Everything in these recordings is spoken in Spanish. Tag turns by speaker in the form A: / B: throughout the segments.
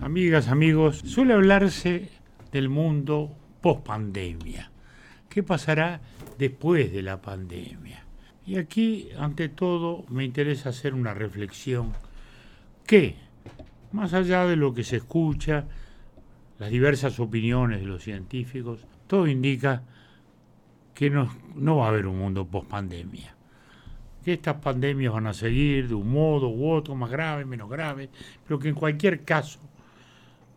A: Amigas, amigos, suele hablarse del mundo post pandemia. ¿Qué pasará después de la pandemia? Y aquí, ante todo, me interesa hacer una reflexión que, más allá de lo que se escucha, las diversas opiniones de los científicos, todo indica que no, no va a haber un mundo post pandemia. Que estas pandemias van a seguir de un modo u otro, más grave, menos grave, pero que en cualquier caso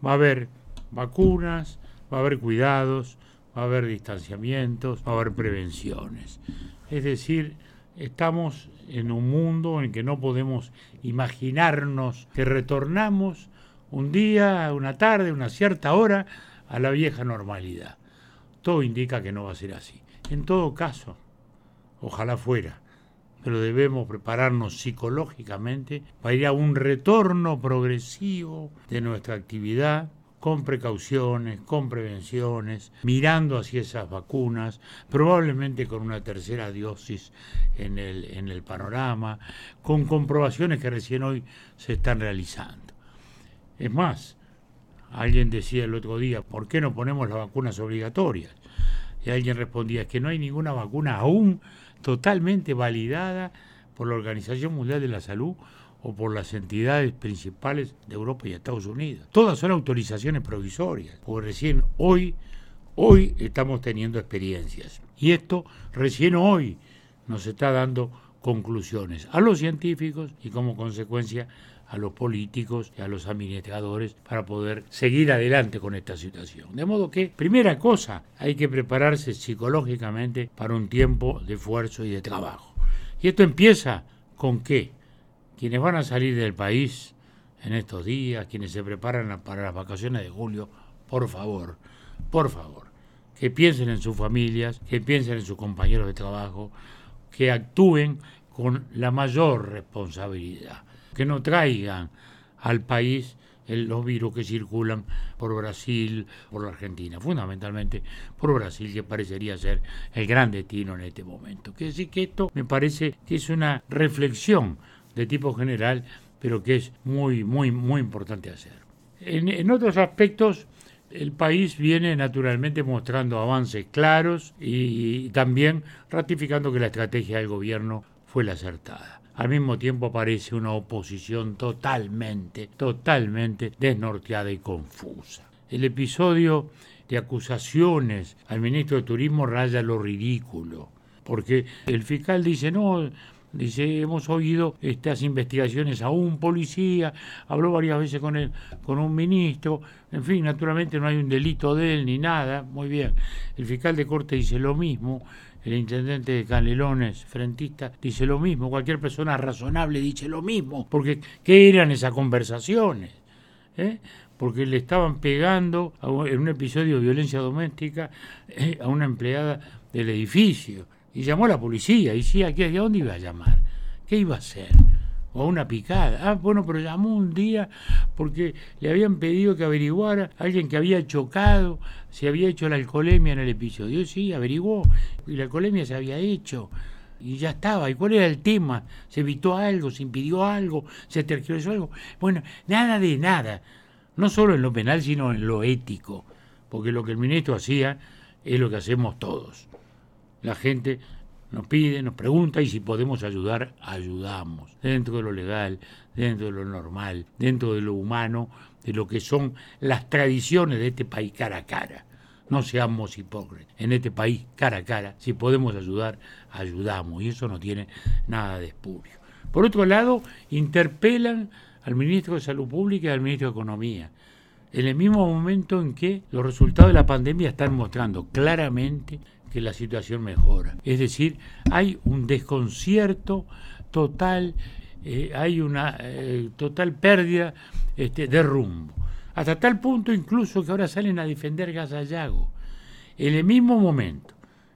A: va a haber vacunas, va a haber cuidados, va a haber distanciamientos, va a haber prevenciones. Es decir, estamos en un mundo en que no podemos imaginarnos que retornamos un día, una tarde, una cierta hora a la vieja normalidad. Todo indica que no va a ser así. En todo caso, ojalá fuera, pero debemos prepararnos psicológicamente para ir a un retorno progresivo de nuestra actividad con precauciones, con prevenciones, mirando hacia esas vacunas, probablemente con una tercera dosis en el, en el panorama, con comprobaciones que recién hoy se están realizando. Es más, alguien decía el otro día, ¿por qué no ponemos las vacunas obligatorias? Y alguien respondía, es que no hay ninguna vacuna aún totalmente validada por la Organización Mundial de la Salud o por las entidades principales de Europa y Estados Unidos. Todas son autorizaciones provisorias, porque recién hoy, hoy estamos teniendo experiencias. Y esto recién hoy nos está dando conclusiones a los científicos y como consecuencia a los políticos y a los administradores para poder seguir adelante con esta situación. De modo que, primera cosa, hay que prepararse psicológicamente para un tiempo de esfuerzo y de trabajo. Y esto empieza con qué? quienes van a salir del país en estos días, quienes se preparan para las vacaciones de julio, por favor, por favor, que piensen en sus familias, que piensen en sus compañeros de trabajo, que actúen con la mayor responsabilidad, que no traigan al país los virus que circulan por Brasil, por la Argentina, fundamentalmente por Brasil, que parecería ser el gran destino en este momento. Quiere decir que esto me parece que es una reflexión de tipo general, pero que es muy, muy, muy importante hacer. En, otros aspectos, el país viene naturalmente mostrando avances claros y, también ratificando que la estrategia del gobierno fue la acertada. Al mismo tiempo aparece una oposición totalmente, totalmente desnorteada y confusa. El episodio de acusaciones al ministro de Turismo raya lo ridículo, porque el fiscal dice, no, Dice, hemos oído estas investigaciones a un policía, habló varias veces con él, con un ministro, en fin, naturalmente no hay un delito de él ni nada, muy bien. El fiscal de corte dice lo mismo, el intendente de Canelones, frentista, dice lo mismo, cualquier persona razonable dice lo mismo, porque ¿qué eran esas conversaciones? ¿Eh? Porque le estaban pegando en un episodio de violencia doméstica eh, a una empleada del edificio y llamó a la policía. Y decía, ¿a dónde iba a llamar? ¿Qué iba a hacer? O una picada. Ah, bueno, pero llamó un día porque le habían pedido que averiguara a alguien que había chocado, si había hecho la alcoholemia en el episodio. Sí, averiguó. Y la alcoholemia se había hecho. Y ya estaba. ¿Y cuál era el tema? ¿Se evitó algo? ¿Se impidió algo? ¿Se tergiversó algo? Bueno, nada de nada. No solo en lo penal, sino en lo ético. Porque lo que el ministro hacía es lo que hacemos todos la gente nos pide, nos pregunta y si podemos ayudar, ayudamos. Dentro de lo legal, dentro de lo normal, dentro de lo humano, de lo que son las tradiciones de este país cara a cara. No seamos hipócritas. En este país, cara a cara, si podemos ayudar, ayudamos. Y eso no tiene nada de espurio. Por otro lado, interpelan al ministro de Salud Pública y al ministro de Economía en el mismo momento en que los resultados de la pandemia están mostrando claramente que la situación mejora. Es decir, hay un desconcierto total, eh, hay una eh, total pérdida este, de rumbo. Hasta tal punto incluso que ahora salen a defender Gasallago. En el mismo momento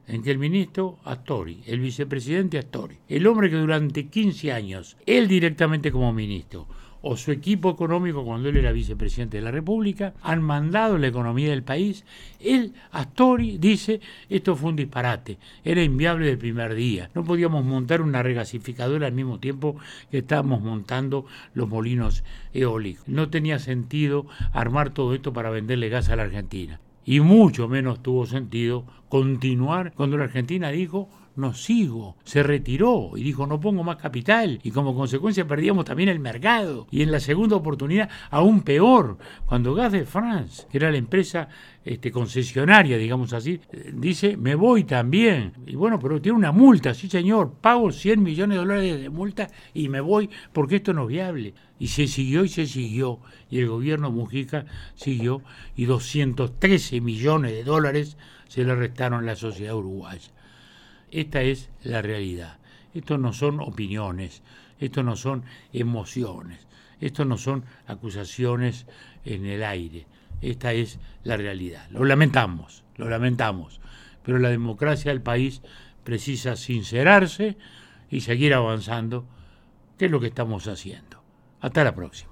A: en que el ministro Astori, el vicepresidente Astori, el hombre que durante 15 años, él directamente como ministro, o su equipo económico cuando él era vicepresidente de la República, han mandado la economía del país. Él, Astori, dice, esto fue un disparate, era inviable del primer día. No podíamos montar una regasificadora al mismo tiempo que estábamos montando los molinos eólicos. No tenía sentido armar todo esto para venderle gas a la Argentina. Y mucho menos tuvo sentido continuar cuando la Argentina dijo no sigo. Se retiró y dijo no pongo más capital y como consecuencia perdíamos también el mercado. Y en la segunda oportunidad aún peor, cuando Gas de France, que era la empresa este, concesionaria, digamos así, dice me voy también. Y bueno, pero tiene una multa, sí señor, pago 100 millones de dólares de multa y me voy porque esto no es viable. Y se siguió y se siguió. Y el gobierno Mujica siguió y 213 millones de dólares se le restaron a la sociedad uruguaya. Esta es la realidad. Esto no son opiniones, esto no son emociones, esto no son acusaciones en el aire. Esta es la realidad. Lo lamentamos, lo lamentamos. Pero la democracia del país precisa sincerarse y seguir avanzando, que es lo que estamos haciendo. Hasta la próxima.